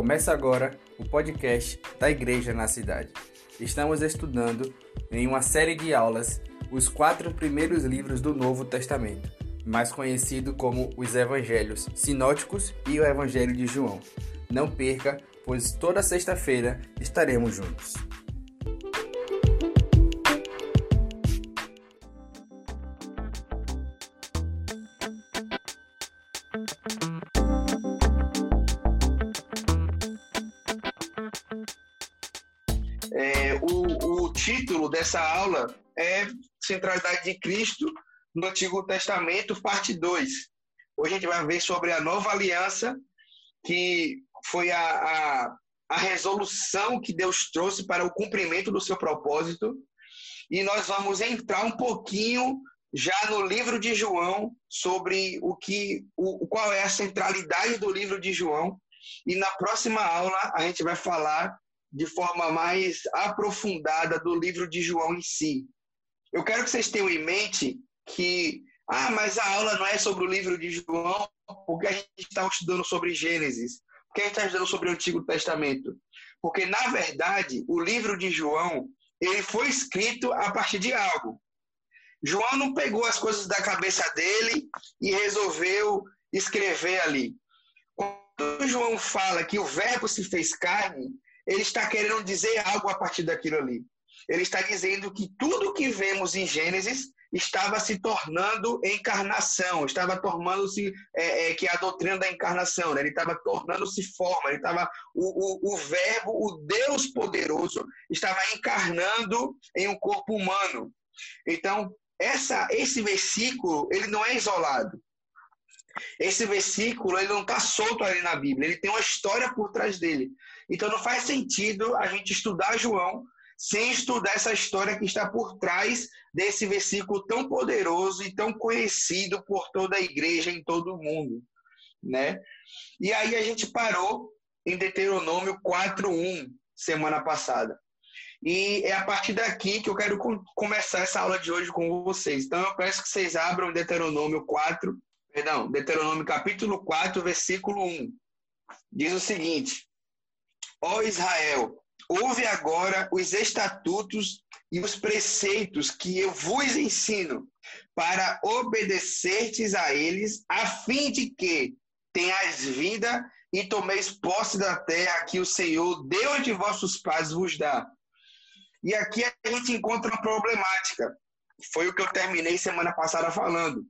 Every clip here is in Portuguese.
Começa agora o podcast da Igreja na Cidade. Estamos estudando em uma série de aulas os quatro primeiros livros do Novo Testamento, mais conhecido como os Evangelhos Sinóticos e o Evangelho de João. Não perca, pois toda sexta-feira estaremos juntos. Dessa aula é Centralidade de Cristo no Antigo Testamento, parte 2. Hoje a gente vai ver sobre a nova aliança, que foi a, a, a resolução que Deus trouxe para o cumprimento do seu propósito. E nós vamos entrar um pouquinho já no livro de João sobre o que o, qual é a centralidade do livro de João e na próxima aula a gente vai falar de forma mais aprofundada do livro de João em si. Eu quero que vocês tenham em mente que, ah, mas a aula não é sobre o livro de João, porque a gente está estudando sobre Gênesis, porque a gente está estudando sobre o Antigo Testamento. Porque, na verdade, o livro de João, ele foi escrito a partir de algo. João não pegou as coisas da cabeça dele e resolveu escrever ali. Quando João fala que o verbo se fez carne, ele está querendo dizer algo a partir daquilo ali. Ele está dizendo que tudo que vemos em Gênesis estava se tornando encarnação, estava tornando-se é, é, que é a doutrina da encarnação, né? ele estava tornando-se forma, ele estava o, o, o verbo, o Deus poderoso estava encarnando em um corpo humano. Então essa, esse versículo ele não é isolado. Esse versículo ele não está solto ali na Bíblia, ele tem uma história por trás dele. Então não faz sentido a gente estudar João sem estudar essa história que está por trás desse versículo tão poderoso e tão conhecido por toda a igreja em todo o mundo, né? E aí a gente parou em Deuteronômio 4:1 semana passada. E é a partir daqui que eu quero começar essa aula de hoje com vocês. Então eu peço que vocês abram Deuteronômio 4, perdão, Deuteronômio capítulo 4, versículo 1. Diz o seguinte: Ó Israel, ouve agora os estatutos e os preceitos que eu vos ensino, para obedecertes a eles, a fim de que tenhais vida e tomeis posse da terra que o Senhor, Deus de vossos pais, vos dá. E aqui a gente encontra uma problemática. Foi o que eu terminei semana passada falando.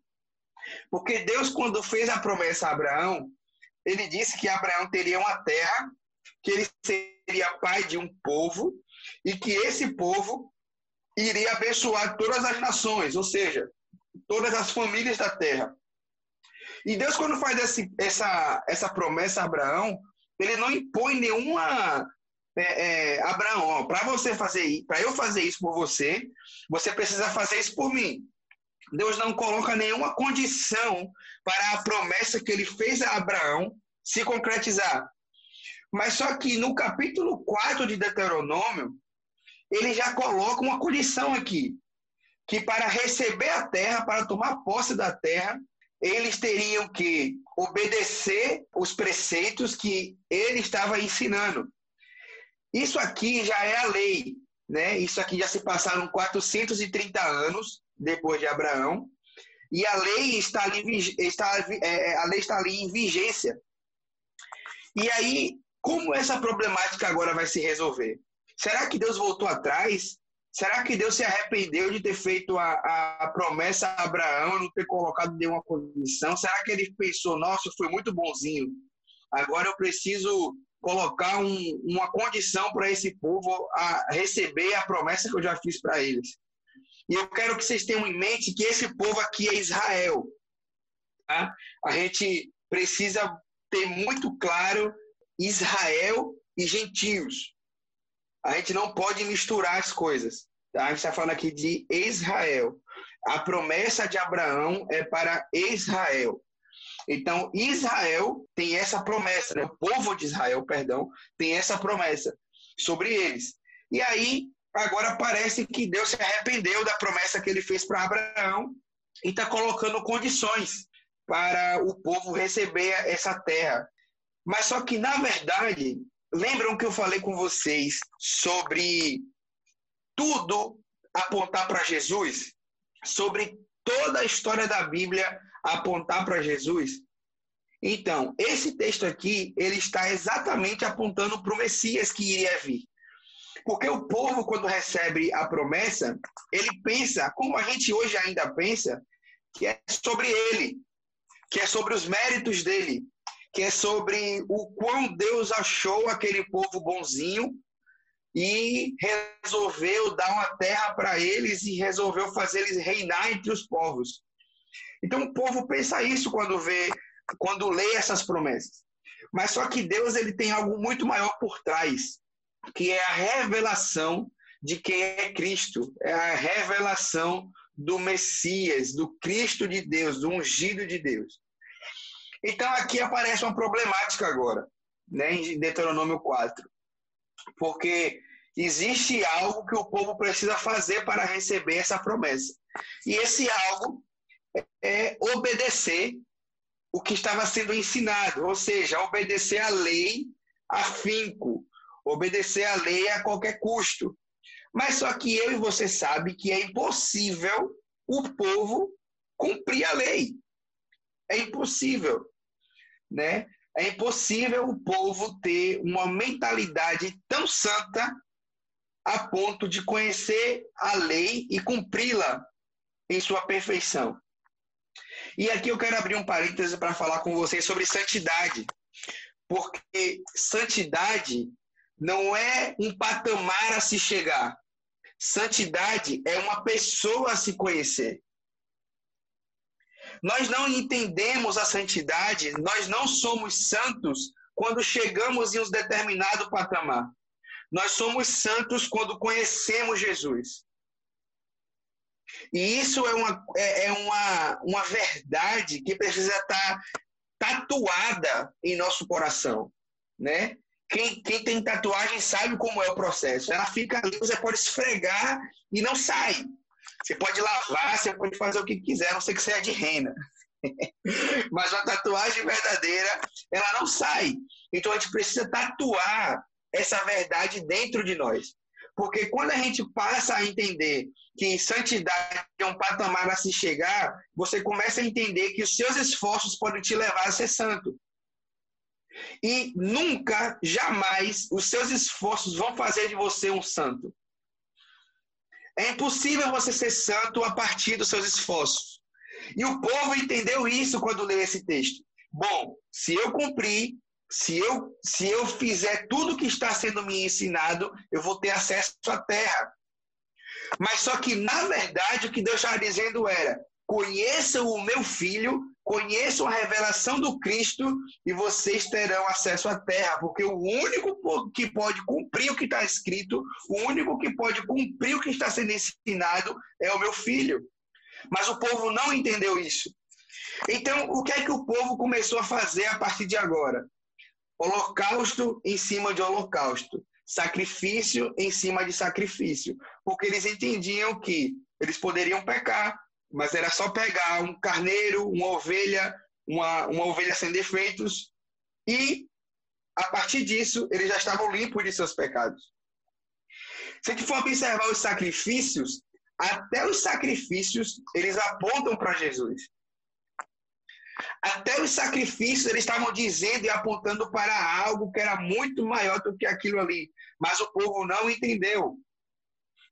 Porque Deus, quando fez a promessa a Abraão, ele disse que Abraão teria uma terra que ele seria pai de um povo e que esse povo iria abençoar todas as nações, ou seja, todas as famílias da terra. E Deus, quando faz esse, essa, essa promessa a Abraão, ele não impõe nenhuma. É, é, Abraão, para você fazer, para eu fazer isso por você, você precisa fazer isso por mim. Deus não coloca nenhuma condição para a promessa que ele fez a Abraão se concretizar. Mas só que no capítulo 4 de Deuteronômio, ele já coloca uma condição aqui, que para receber a terra, para tomar posse da terra, eles teriam que obedecer os preceitos que ele estava ensinando. Isso aqui já é a lei, né? Isso aqui já se passaram 430 anos depois de Abraão, e a lei está ali, está, é, a lei está ali em vigência. E aí como essa problemática agora vai se resolver? Será que Deus voltou atrás? Será que Deus se arrependeu de ter feito a, a promessa a Abraão não ter colocado nenhuma condição? Será que ele pensou, nossa, eu fui muito bonzinho, agora eu preciso colocar um, uma condição para esse povo a receber a promessa que eu já fiz para eles? E eu quero que vocês tenham em mente que esse povo aqui é Israel. Tá? A gente precisa ter muito claro Israel e gentios. A gente não pode misturar as coisas. A gente está falando aqui de Israel. A promessa de Abraão é para Israel. Então, Israel tem essa promessa, né? o povo de Israel, perdão, tem essa promessa sobre eles. E aí, agora parece que Deus se arrependeu da promessa que ele fez para Abraão e está colocando condições para o povo receber essa terra. Mas só que, na verdade, lembram que eu falei com vocês sobre tudo apontar para Jesus? Sobre toda a história da Bíblia apontar para Jesus? Então, esse texto aqui, ele está exatamente apontando para o Messias que iria vir. Porque o povo, quando recebe a promessa, ele pensa, como a gente hoje ainda pensa, que é sobre ele, que é sobre os méritos dele, que é sobre o quão Deus achou aquele povo bonzinho e resolveu dar uma terra para eles e resolveu fazer eles reinar entre os povos. Então o povo pensa isso quando vê, quando lê essas promessas. Mas só que Deus ele tem algo muito maior por trás, que é a revelação de quem é Cristo, é a revelação do Messias, do Cristo de Deus, do ungido de Deus. Então aqui aparece uma problemática agora, né, em Deuteronômio 4. Porque existe algo que o povo precisa fazer para receber essa promessa. E esse algo é obedecer o que estava sendo ensinado, ou seja, obedecer a lei afinco, obedecer a lei a qualquer custo. Mas só que eu e você sabe que é impossível o povo cumprir a lei. É impossível, né? É impossível o povo ter uma mentalidade tão santa a ponto de conhecer a lei e cumpri-la em sua perfeição. E aqui eu quero abrir um parêntese para falar com vocês sobre santidade. Porque santidade não é um patamar a se chegar. Santidade é uma pessoa a se conhecer. Nós não entendemos a santidade, nós não somos santos quando chegamos em um determinado patamar. Nós somos santos quando conhecemos Jesus. E isso é uma, é, é uma, uma verdade que precisa estar tatuada em nosso coração, né? Quem, quem tem tatuagem sabe como é o processo. Ela fica ali, você pode esfregar e não sai. Você pode lavar, você pode fazer o que quiser, não ser que seja de rena. Mas uma tatuagem verdadeira, ela não sai. Então a gente precisa tatuar essa verdade dentro de nós. Porque quando a gente passa a entender que santidade é um patamar a se chegar, você começa a entender que os seus esforços podem te levar a ser santo. E nunca, jamais, os seus esforços vão fazer de você um santo. É impossível você ser santo a partir dos seus esforços. E o povo entendeu isso quando leu esse texto. Bom, se eu cumprir, se eu, se eu fizer tudo que está sendo me ensinado, eu vou ter acesso à terra. Mas só que, na verdade, o que Deus estava dizendo era: conheçam o meu filho, conheçam a revelação do Cristo e vocês terão acesso à terra, porque o único que pode cumprir o que está escrito, o único que pode cumprir o que está sendo ensinado é o meu filho. Mas o povo não entendeu isso. Então, o que é que o povo começou a fazer a partir de agora? Holocausto em cima de holocausto, sacrifício em cima de sacrifício, porque eles entendiam que eles poderiam pecar, mas era só pegar um carneiro, uma ovelha, uma, uma ovelha sem defeitos, e a partir disso eles já estavam limpos de seus pecados. Se a gente for observar os sacrifícios, até os sacrifícios eles apontam para Jesus. Até os sacrifícios eles estavam dizendo e apontando para algo que era muito maior do que aquilo ali. Mas o povo não entendeu.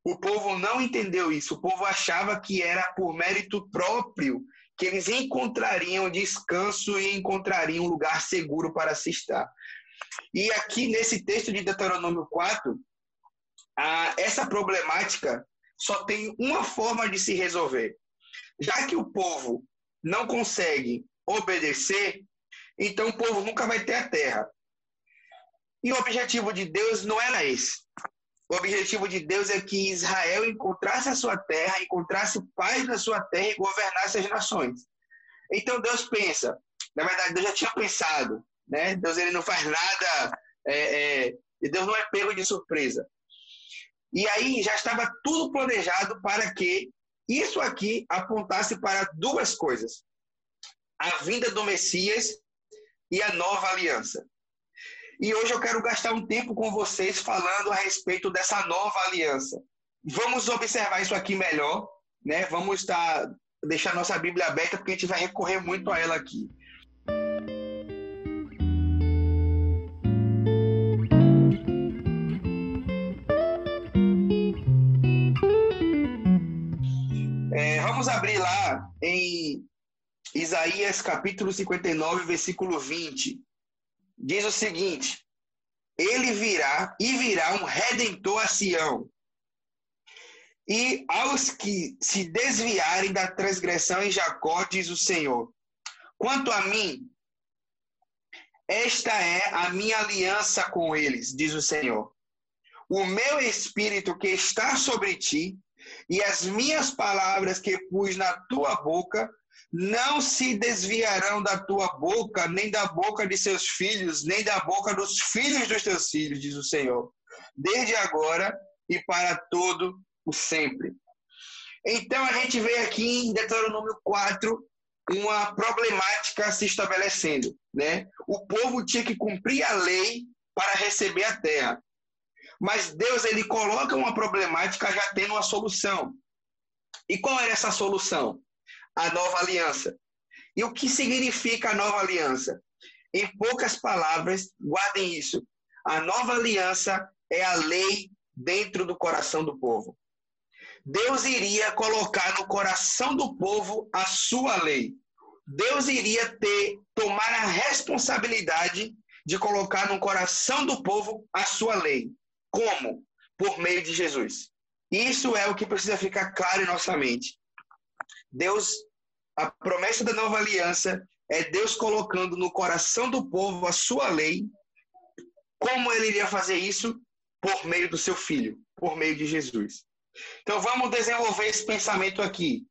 O povo não entendeu isso. O povo achava que era por mérito próprio que eles encontrariam descanso e encontrariam um lugar seguro para se estar. E aqui nesse texto de Deuteronômio 4, a, essa problemática só tem uma forma de se resolver. Já que o povo não consegue obedecer, então o povo nunca vai ter a terra. E o objetivo de Deus não era esse. O objetivo de Deus é que Israel encontrasse a sua terra, encontrasse paz na sua terra e governasse as nações. Então Deus pensa, na verdade Deus já tinha pensado, né? Deus ele não faz nada, é, é, Deus não é pego de surpresa. E aí já estava tudo planejado para que isso aqui apontasse para duas coisas: a vinda do Messias e a nova aliança. E hoje eu quero gastar um tempo com vocês falando a respeito dessa nova aliança. Vamos observar isso aqui melhor, né? Vamos estar deixar nossa Bíblia aberta porque a gente vai recorrer muito a ela aqui. É, vamos abrir lá em Isaías capítulo 59, versículo 20 diz o seguinte: Ele virá e virá um redentor a Sião. E aos que se desviarem da transgressão em Jacó, diz o Senhor: Quanto a mim, esta é a minha aliança com eles, diz o Senhor. O meu espírito que está sobre ti e as minhas palavras que pus na tua boca não se desviarão da tua boca, nem da boca de seus filhos, nem da boca dos filhos dos teus filhos, diz o Senhor, desde agora e para todo o sempre. Então a gente vê aqui em Deuteronômio 4 uma problemática se estabelecendo, né? O povo tinha que cumprir a lei para receber a terra. Mas Deus ele coloca uma problemática já tendo uma solução. E qual era essa solução? A nova aliança. E o que significa a nova aliança? Em poucas palavras, guardem isso. A nova aliança é a lei dentro do coração do povo. Deus iria colocar no coração do povo a sua lei. Deus iria ter tomar a responsabilidade de colocar no coração do povo a sua lei. Como? Por meio de Jesus. Isso é o que precisa ficar claro em nossa mente. Deus a promessa da nova aliança é Deus colocando no coração do povo a sua lei. Como ele iria fazer isso? Por meio do seu filho, por meio de Jesus. Então vamos desenvolver esse pensamento aqui.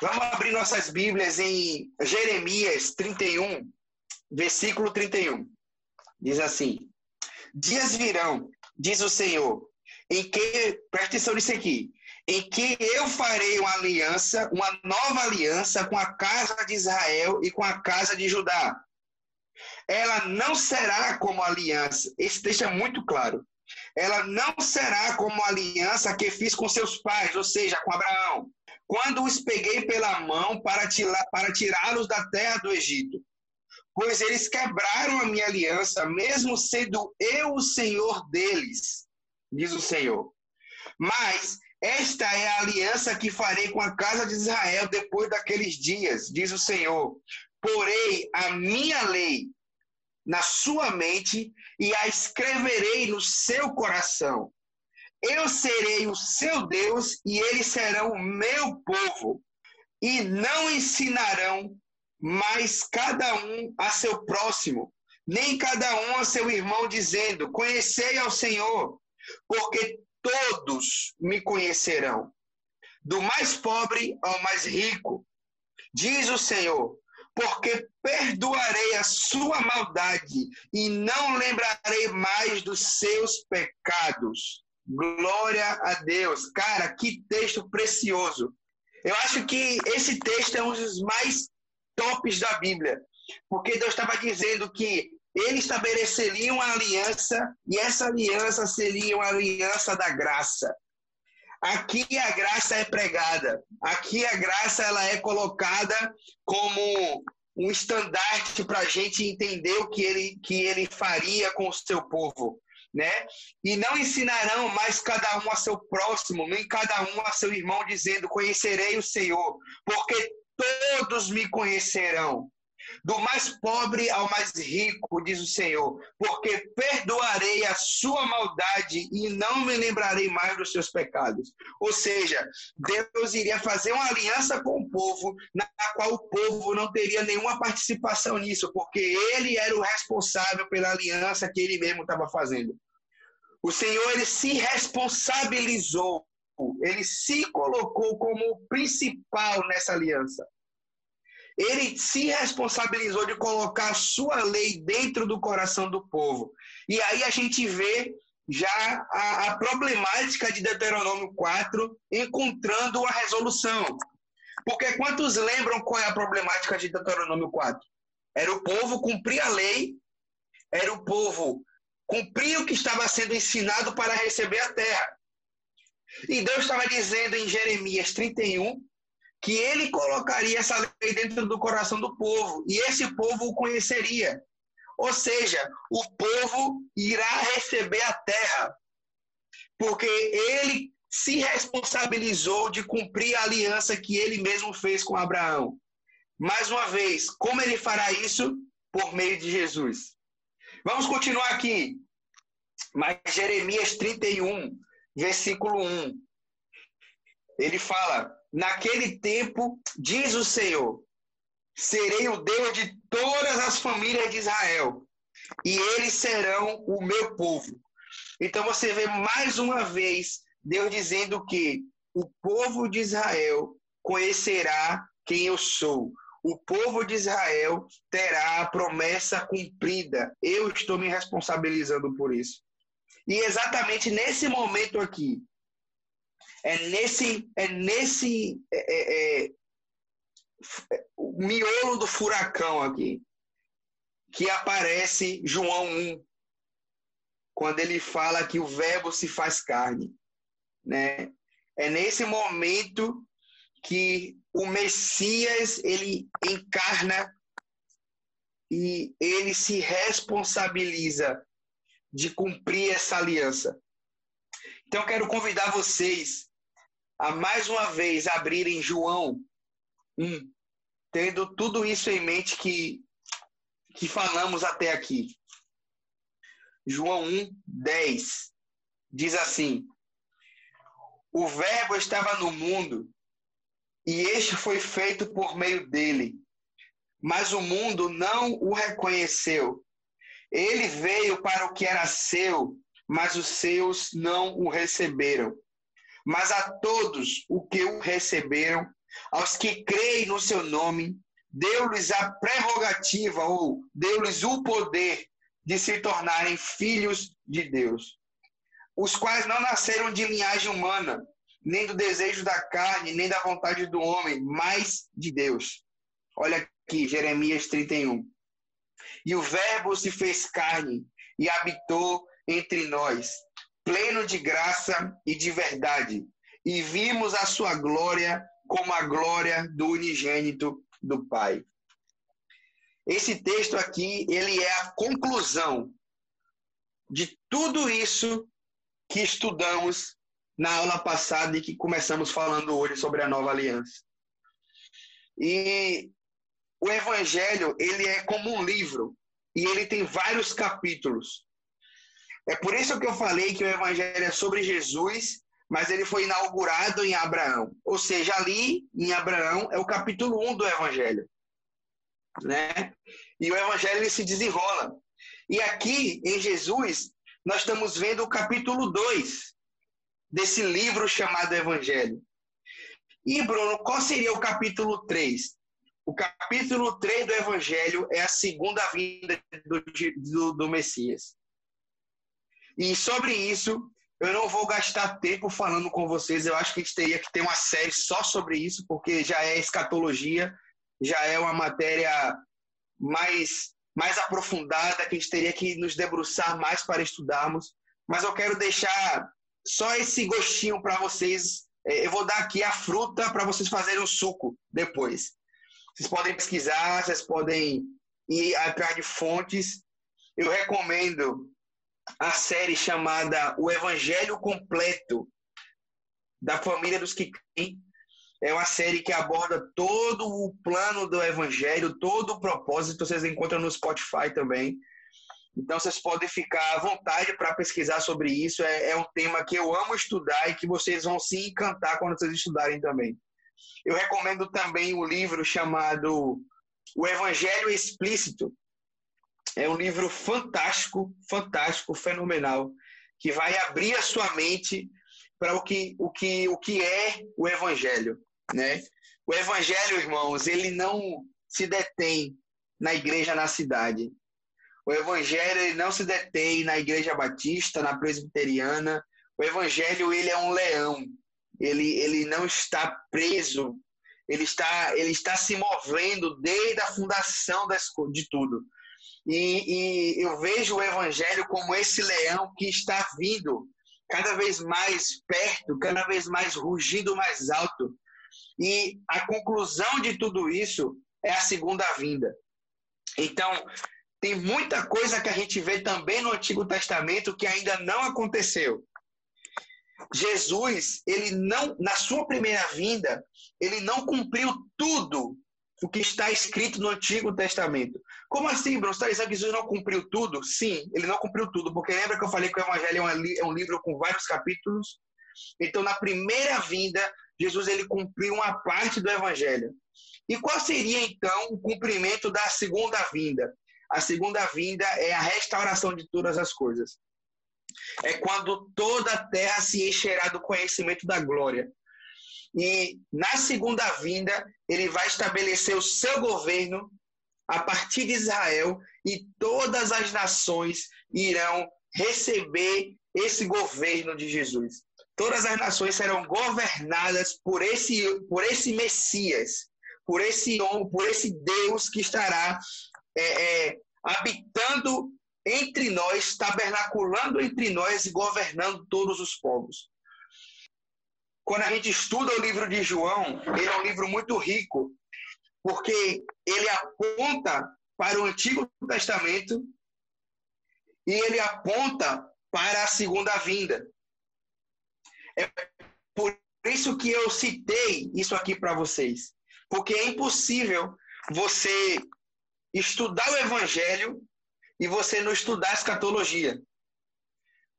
Vamos abrir nossas Bíblias em Jeremias 31, versículo 31. Diz assim: Dias virão, diz o Senhor, em que, presta atenção nisso aqui, em que eu farei uma aliança, uma nova aliança com a casa de Israel e com a casa de Judá. Ela não será como aliança, esse texto é muito claro. Ela não será como aliança que fiz com seus pais, ou seja, com Abraão, quando os peguei pela mão para tirá-los da terra do Egito. Pois eles quebraram a minha aliança, mesmo sendo eu o Senhor deles, diz o Senhor. Mas esta é a aliança que farei com a casa de Israel depois daqueles dias, diz o Senhor. Porei a minha lei na sua mente e a escreverei no seu coração. Eu serei o seu Deus e eles serão o meu povo. E não ensinarão mais cada um a seu próximo, nem cada um a seu irmão, dizendo: Conhecei ao Senhor, porque todos me conhecerão, do mais pobre ao mais rico, diz o Senhor, porque perdoarei a sua maldade e não lembrarei mais dos seus pecados. Glória a Deus. Cara, que texto precioso. Eu acho que esse texto é um dos mais tops da Bíblia, porque Deus estava dizendo que ele estabeleceria uma aliança e essa aliança seria uma aliança da graça. Aqui a graça é pregada, aqui a graça ela é colocada como um estandarte para a gente entender o que ele, que ele faria com o seu povo. Né? E não ensinarão mais cada um a seu próximo, nem cada um a seu irmão, dizendo: Conhecerei o Senhor, porque todos me conhecerão do mais pobre ao mais rico, diz o Senhor, porque perdoarei a sua maldade e não me lembrarei mais dos seus pecados. Ou seja, Deus iria fazer uma aliança com o povo, na qual o povo não teria nenhuma participação nisso, porque ele era o responsável pela aliança que ele mesmo estava fazendo. O Senhor ele se responsabilizou, ele se colocou como principal nessa aliança ele se responsabilizou de colocar a sua lei dentro do coração do povo. E aí a gente vê já a, a problemática de Deuteronômio 4 encontrando a resolução. Porque quantos lembram qual é a problemática de Deuteronômio 4? Era o povo cumprir a lei, era o povo cumprir o que estava sendo ensinado para receber a terra. E Deus estava dizendo em Jeremias 31 que ele colocaria essa lei dentro do coração do povo e esse povo o conheceria. Ou seja, o povo irá receber a terra, porque ele se responsabilizou de cumprir a aliança que ele mesmo fez com Abraão. Mais uma vez, como ele fará isso? Por meio de Jesus. Vamos continuar aqui. Mas Jeremias 31, versículo 1. Ele fala: Naquele tempo, diz o Senhor, serei o Deus de todas as famílias de Israel, e eles serão o meu povo. Então você vê mais uma vez Deus dizendo que o povo de Israel conhecerá quem eu sou. O povo de Israel terá a promessa cumprida. Eu estou me responsabilizando por isso. E exatamente nesse momento aqui, é nesse, é nesse é, é, é, o miolo do furacão aqui que aparece João 1, quando ele fala que o verbo se faz carne, né? É nesse momento que o Messias ele encarna e ele se responsabiliza de cumprir essa aliança. Então quero convidar vocês a mais uma vez abrirem João 1, tendo tudo isso em mente que, que falamos até aqui. João 1, 10 diz assim: O Verbo estava no mundo e este foi feito por meio dele, mas o mundo não o reconheceu. Ele veio para o que era seu, mas os seus não o receberam. Mas a todos o que o receberam, aos que creem no seu nome, deu-lhes a prerrogativa ou deu-lhes o poder de se tornarem filhos de Deus, os quais não nasceram de linhagem humana, nem do desejo da carne, nem da vontade do homem, mas de Deus. Olha aqui, Jeremias 31. E o Verbo se fez carne e habitou entre nós, pleno de graça e de verdade, e vimos a sua glória como a glória do unigênito do Pai. Esse texto aqui, ele é a conclusão de tudo isso que estudamos na aula passada e que começamos falando hoje sobre a nova aliança. E o evangelho, ele é como um livro e ele tem vários capítulos. É por isso que eu falei que o evangelho é sobre Jesus mas ele foi inaugurado em Abraão. Ou seja, ali em Abraão é o capítulo 1 do Evangelho. Né? E o Evangelho ele se desenrola. E aqui, em Jesus, nós estamos vendo o capítulo 2 desse livro chamado Evangelho. E, Bruno, qual seria o capítulo 3? O capítulo 3 do Evangelho é a segunda vinda do, do, do Messias. E sobre isso, eu não vou gastar tempo falando com vocês. Eu acho que a gente teria que ter uma série só sobre isso, porque já é escatologia, já é uma matéria mais, mais aprofundada, que a gente teria que nos debruçar mais para estudarmos. Mas eu quero deixar só esse gostinho para vocês. É, eu vou dar aqui a fruta para vocês fazerem o suco depois. Vocês podem pesquisar, vocês podem ir atrás de fontes. Eu recomendo a série chamada O Evangelho Completo da Família dos que. É uma série que aborda todo o plano do Evangelho, todo o propósito. Vocês encontram no Spotify também. Então vocês podem ficar à vontade para pesquisar sobre isso. É, é, um tema que eu amo estudar e que vocês vão se encantar quando vocês estudarem também. Eu recomendo também o um livro chamado O Evangelho Explícito, é um livro fantástico, fantástico, fenomenal, que vai abrir a sua mente para o que, o, que, o que é o Evangelho. Né? O Evangelho, irmãos, ele não se detém na igreja na cidade. O Evangelho ele não se detém na igreja batista, na presbiteriana. O Evangelho ele é um leão. Ele, ele não está preso. Ele está, ele está se movendo desde a fundação das, de tudo. E, e eu vejo o evangelho como esse leão que está vindo cada vez mais perto, cada vez mais rugindo mais alto. E a conclusão de tudo isso é a segunda vinda. Então, tem muita coisa que a gente vê também no Antigo Testamento que ainda não aconteceu. Jesus, ele não, na sua primeira vinda, ele não cumpriu tudo o que está escrito no Antigo Testamento. Como assim, Bruno? Você está dizendo que Jesus não cumpriu tudo? Sim, ele não cumpriu tudo, porque lembra que eu falei que o Evangelho é um livro com vários capítulos? Então, na primeira vinda, Jesus ele cumpriu uma parte do Evangelho. E qual seria, então, o cumprimento da segunda vinda? A segunda vinda é a restauração de todas as coisas. É quando toda a terra se encherá do conhecimento da glória. E na segunda vinda, ele vai estabelecer o seu governo a partir de Israel e todas as nações irão receber esse governo de Jesus. Todas as nações serão governadas por esse, por esse Messias, por esse homem, por esse Deus que estará é, é, habitando entre nós, tabernaculando entre nós e governando todos os povos. Quando a gente estuda o livro de João, ele é um livro muito rico, porque ele aponta para o Antigo Testamento e ele aponta para a segunda vinda. É por isso que eu citei isso aqui para vocês, porque é impossível você estudar o Evangelho e você não estudar a escatologia.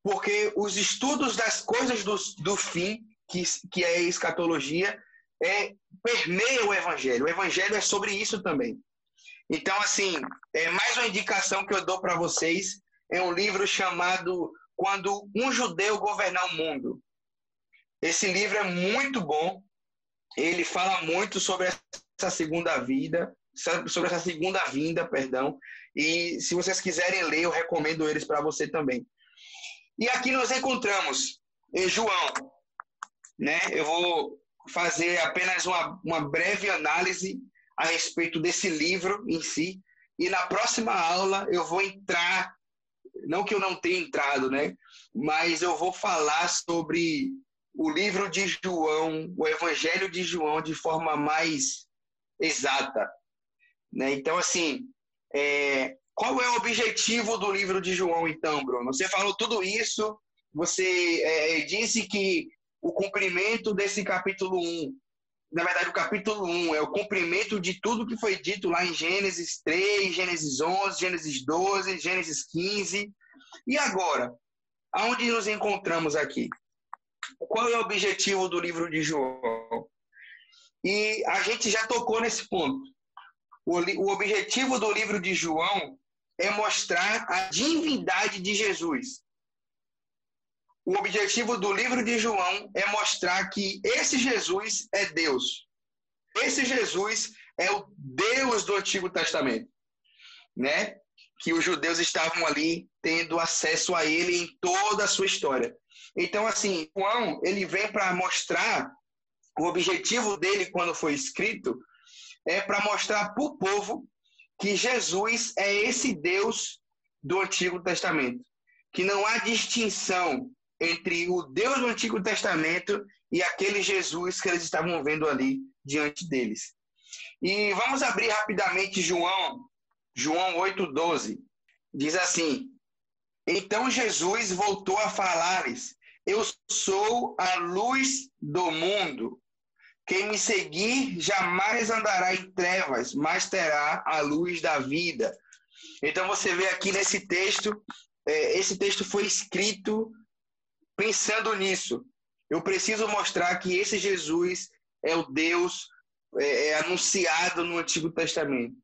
Porque os estudos das coisas do, do fim, que, que é escatologia, é, permeia o Evangelho. O Evangelho é sobre isso também. Então, assim, é mais uma indicação que eu dou para vocês. É um livro chamado Quando um Judeu Governar o Mundo. Esse livro é muito bom. Ele fala muito sobre essa segunda vida, sobre essa segunda vinda, perdão. E se vocês quiserem ler, eu recomendo eles para você também. E aqui nós encontramos em João, né? Eu vou fazer apenas uma, uma breve análise a respeito desse livro em si. E na próxima aula eu vou entrar, não que eu não tenha entrado, né? Mas eu vou falar sobre o livro de João, o Evangelho de João, de forma mais exata. Né? Então, assim, é, qual é o objetivo do livro de João, então, Bruno? Você falou tudo isso, você é, disse que o cumprimento desse capítulo 1, na verdade, o capítulo 1 é o cumprimento de tudo que foi dito lá em Gênesis 3, Gênesis 11, Gênesis 12, Gênesis 15. E agora, aonde nos encontramos aqui? Qual é o objetivo do livro de João? E a gente já tocou nesse ponto. O, o objetivo do livro de João é mostrar a divindade de Jesus. O objetivo do livro de João é mostrar que esse Jesus é Deus. Esse Jesus é o Deus do Antigo Testamento, né? Que os judeus estavam ali tendo acesso a ele em toda a sua história. Então, assim, João, ele vem para mostrar o objetivo dele quando foi escrito é para mostrar para o povo que Jesus é esse Deus do Antigo Testamento. Que não há distinção entre o Deus do Antigo Testamento e aquele Jesus que eles estavam vendo ali diante deles. E vamos abrir rapidamente João, João 8,12. Diz assim: Então Jesus voltou a falar-lhes: Eu sou a luz do mundo. Quem me seguir jamais andará em trevas, mas terá a luz da vida. Então você vê aqui nesse texto, é, esse texto foi escrito pensando nisso. Eu preciso mostrar que esse Jesus é o Deus é, é anunciado no Antigo Testamento.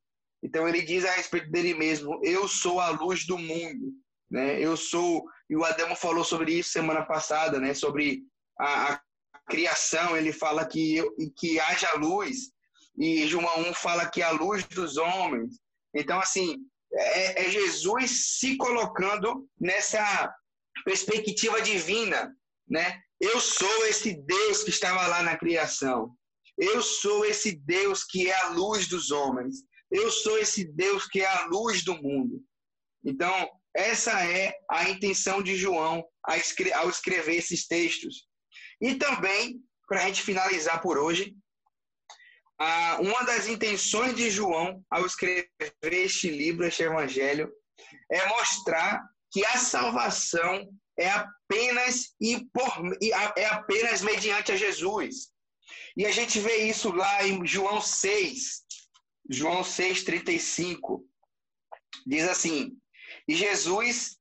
Então ele diz a respeito dele mesmo: Eu sou a luz do mundo. Né? Eu sou. E o Adamo falou sobre isso semana passada, né? Sobre a, a criação, ele fala que, que haja luz, e João 1 fala que a luz dos homens. Então, assim, é, é Jesus se colocando nessa perspectiva divina, né? Eu sou esse Deus que estava lá na criação. Eu sou esse Deus que é a luz dos homens. Eu sou esse Deus que é a luz do mundo. Então, essa é a intenção de João ao escrever esses textos. E também, para a gente finalizar por hoje, uma das intenções de João ao escrever este livro, este evangelho, é mostrar que a salvação é apenas e por, é apenas mediante a Jesus. E a gente vê isso lá em João 6, João 6:35. Diz assim: "E Jesus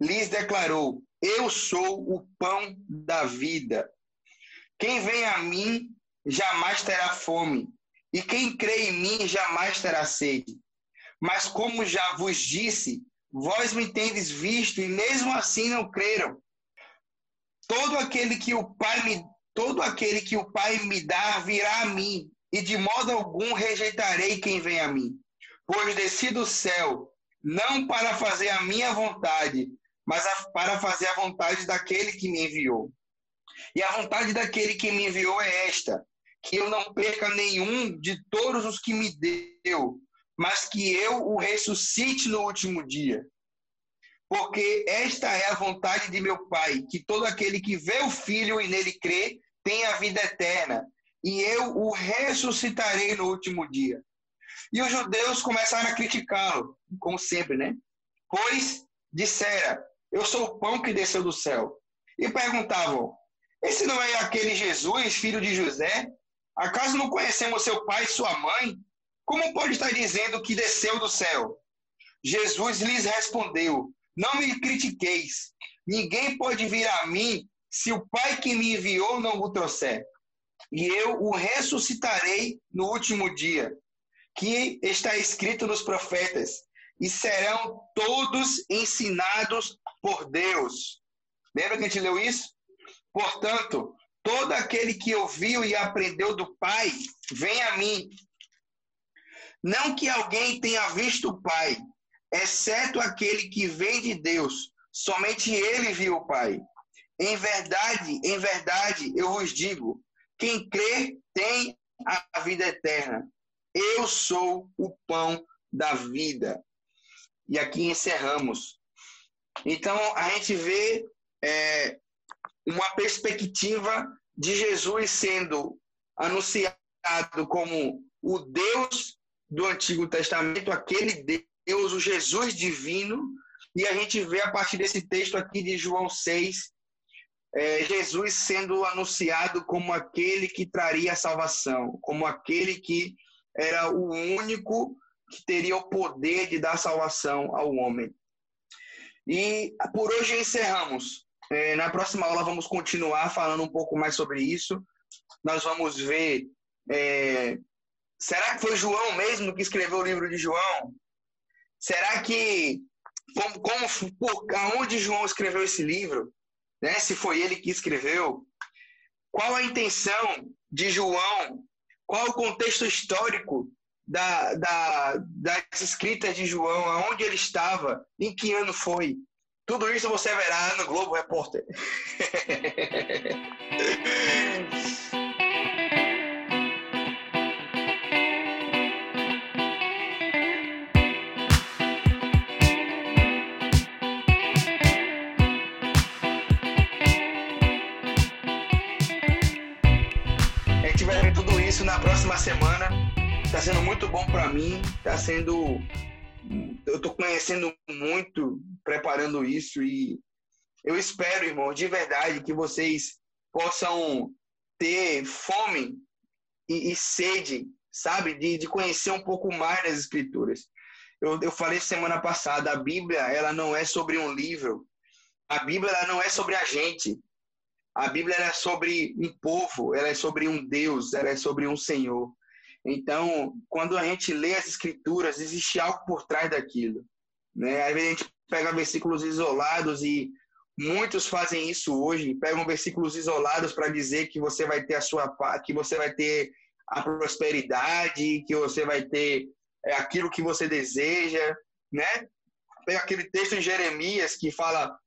lhes declarou: Eu sou o pão da vida. Quem vem a mim jamais terá fome, e quem crê em mim jamais terá sede. Mas como já vos disse, vós me tendes visto e mesmo assim não creram. Todo aquele que o Pai me todo aquele que o Pai me dá virá a mim, e de modo algum rejeitarei quem vem a mim. Pois desci do céu, não para fazer a minha vontade, mas para fazer a vontade daquele que me enviou. E a vontade daquele que me enviou é esta: que eu não perca nenhum de todos os que me deu, mas que eu o ressuscite no último dia. Porque esta é a vontade de meu Pai, que todo aquele que vê o Filho e nele crê, tenha a vida eterna, e eu o ressuscitarei no último dia. E os judeus começaram a criticá-lo, como sempre, né? Pois dissera: Eu sou o pão que desceu do céu. E perguntavam: Esse não é aquele Jesus, filho de José? Acaso não conhecemos seu pai e sua mãe? Como pode estar dizendo que desceu do céu? Jesus lhes respondeu: Não me critiqueis. Ninguém pode vir a mim se o Pai que me enviou não o trouxer. E eu o ressuscitarei no último dia, que está escrito nos profetas, e serão todos ensinados por Deus. Lembra que a gente leu isso? Portanto, Todo aquele que ouviu e aprendeu do Pai, vem a mim. Não que alguém tenha visto o Pai, exceto aquele que vem de Deus. Somente ele viu o Pai. Em verdade, em verdade, eu vos digo: quem crê tem a vida eterna. Eu sou o pão da vida. E aqui encerramos. Então, a gente vê é, uma perspectiva de Jesus sendo anunciado como o Deus do Antigo Testamento, aquele Deus, o Jesus divino, e a gente vê a partir desse texto aqui de João 6, é, Jesus sendo anunciado como aquele que traria a salvação, como aquele que era o único que teria o poder de dar salvação ao homem. E por hoje encerramos. É, na próxima aula vamos continuar falando um pouco mais sobre isso. Nós vamos ver. É, será que foi João mesmo que escreveu o livro de João? Será que como, como por aonde João escreveu esse livro? Né? Se foi ele que escreveu? Qual a intenção de João? Qual o contexto histórico da, da, das escritas de João? Aonde ele estava? Em que ano foi? Tudo isso você verá no Globo Repórter. isso na próxima semana. Está sendo muito bom para mim. Está sendo eu estou conhecendo muito, preparando isso e eu espero, irmão, de verdade, que vocês possam ter fome e, e sede, sabe, de, de conhecer um pouco mais das Escrituras. Eu, eu falei semana passada, a Bíblia, ela não é sobre um livro, a Bíblia ela não é sobre a gente. A Bíblia é sobre um povo, ela é sobre um Deus, ela é sobre um Senhor. Então, quando a gente lê as escrituras, existe algo por trás daquilo. Né? Às vezes a gente pega versículos isolados e muitos fazem isso hoje, pegam versículos isolados para dizer que você vai ter a sua que você vai ter a prosperidade, que você vai ter é, aquilo que você deseja, né? Pega aquele texto em Jeremias que fala: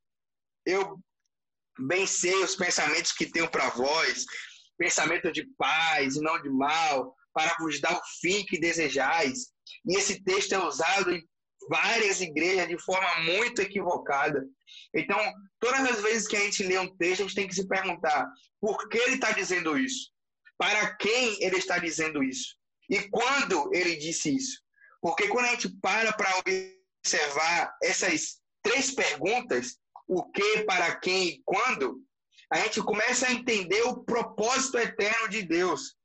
Eu bem sei os pensamentos que tenho para vós, pensamento de paz e não de mal, para vos dar o fim que desejais. E esse texto é usado em várias igrejas de forma muito equivocada. Então, todas as vezes que a gente lê um texto, a gente tem que se perguntar por que ele está dizendo isso? Para quem ele está dizendo isso? E quando ele disse isso? Porque quando a gente para para observar essas três perguntas, o que, para quem e quando, a gente começa a entender o propósito eterno de Deus.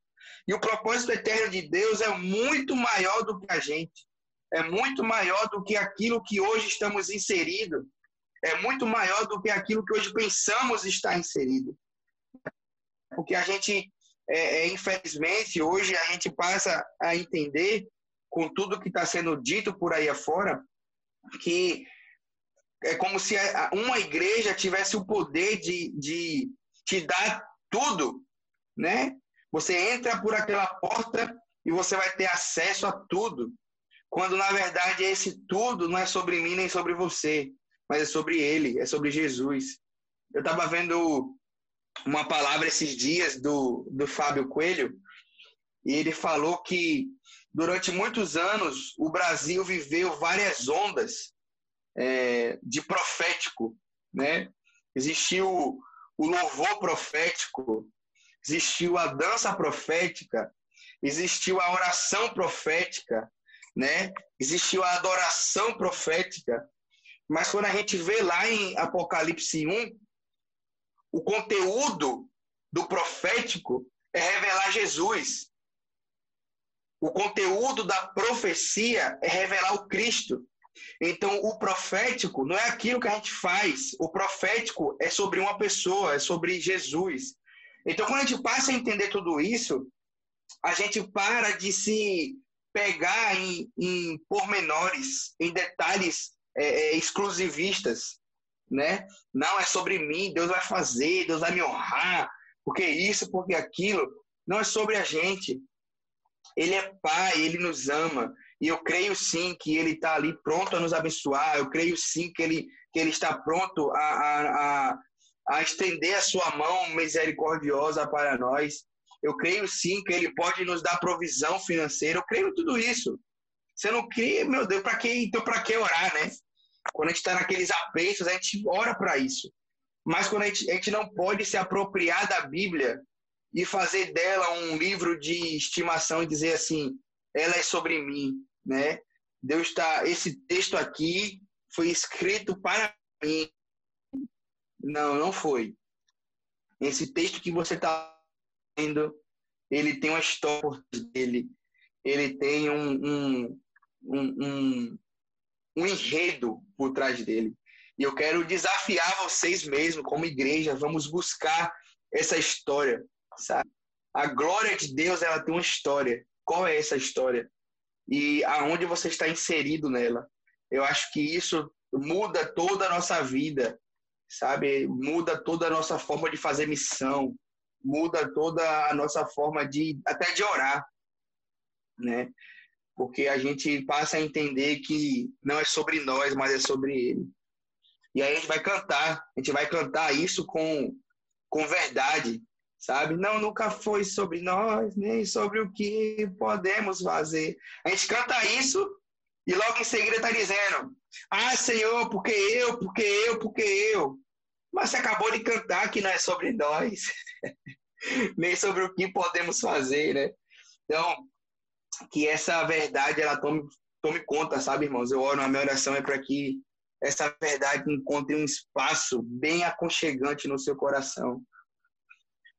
E o propósito eterno de Deus é muito maior do que a gente. É muito maior do que aquilo que hoje estamos inseridos. É muito maior do que aquilo que hoje pensamos estar inserido. Porque a gente, é, é, infelizmente, hoje a gente passa a entender, com tudo que está sendo dito por aí afora, que é como se uma igreja tivesse o poder de, de te dar tudo, né? Você entra por aquela porta e você vai ter acesso a tudo. Quando na verdade esse tudo não é sobre mim nem sobre você, mas é sobre ele, é sobre Jesus. Eu estava vendo uma palavra esses dias do, do Fábio Coelho e ele falou que durante muitos anos o Brasil viveu várias ondas é, de profético, né? Existiu o louvor profético, existiu a dança profética, existiu a oração profética, né? Existiu a adoração profética. Mas quando a gente vê lá em Apocalipse 1, o conteúdo do profético é revelar Jesus. O conteúdo da profecia é revelar o Cristo. Então, o profético não é aquilo que a gente faz. O profético é sobre uma pessoa, é sobre Jesus. Então, quando a gente passa a entender tudo isso, a gente para de se pegar em, em pormenores, em detalhes é, é, exclusivistas, né? Não é sobre mim, Deus vai fazer, Deus vai me honrar, porque isso, porque aquilo. Não é sobre a gente. Ele é Pai, Ele nos ama. E eu creio sim que Ele está ali pronto a nos abençoar. Eu creio sim que Ele, que ele está pronto a, a, a, a estender a sua mão misericordiosa para nós. Eu creio sim que Ele pode nos dar provisão financeira. Eu creio tudo isso. Você não crê, meu Deus, para que então para que orar, né? Quando a gente está naqueles apertos, a gente ora para isso. Mas quando a gente, a gente não pode se apropriar da Bíblia e fazer dela um livro de estimação e dizer assim, ela é sobre mim, né? Deus está, esse texto aqui foi escrito para mim. Não, não foi. Esse texto que você está lendo, ele tem uma história dele, ele tem um, um, um, um, um enredo por trás dele. E eu quero desafiar vocês mesmo, como igreja, vamos buscar essa história, sabe? A glória de Deus, ela tem uma história. Qual é essa história? E aonde você está inserido nela? Eu acho que isso muda toda a nossa vida, sabe? Muda toda a nossa forma de fazer missão, muda toda a nossa forma de até de orar, né? Porque a gente passa a entender que não é sobre nós, mas é sobre ele. E aí a gente vai cantar, a gente vai cantar isso com com verdade, sabe? Não, nunca foi sobre nós, nem sobre o que podemos fazer. A gente canta isso e logo em seguida está dizendo: Ah, Senhor, porque eu, porque eu, porque eu. Mas você acabou de cantar que não é sobre nós, nem sobre o que podemos fazer, né? Então, que essa verdade ela tome, tome conta, sabe, irmãos? Eu oro, a minha oração é para que essa verdade encontre um espaço bem aconchegante no seu coração,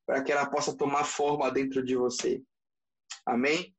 para que ela possa tomar forma dentro de você. Amém?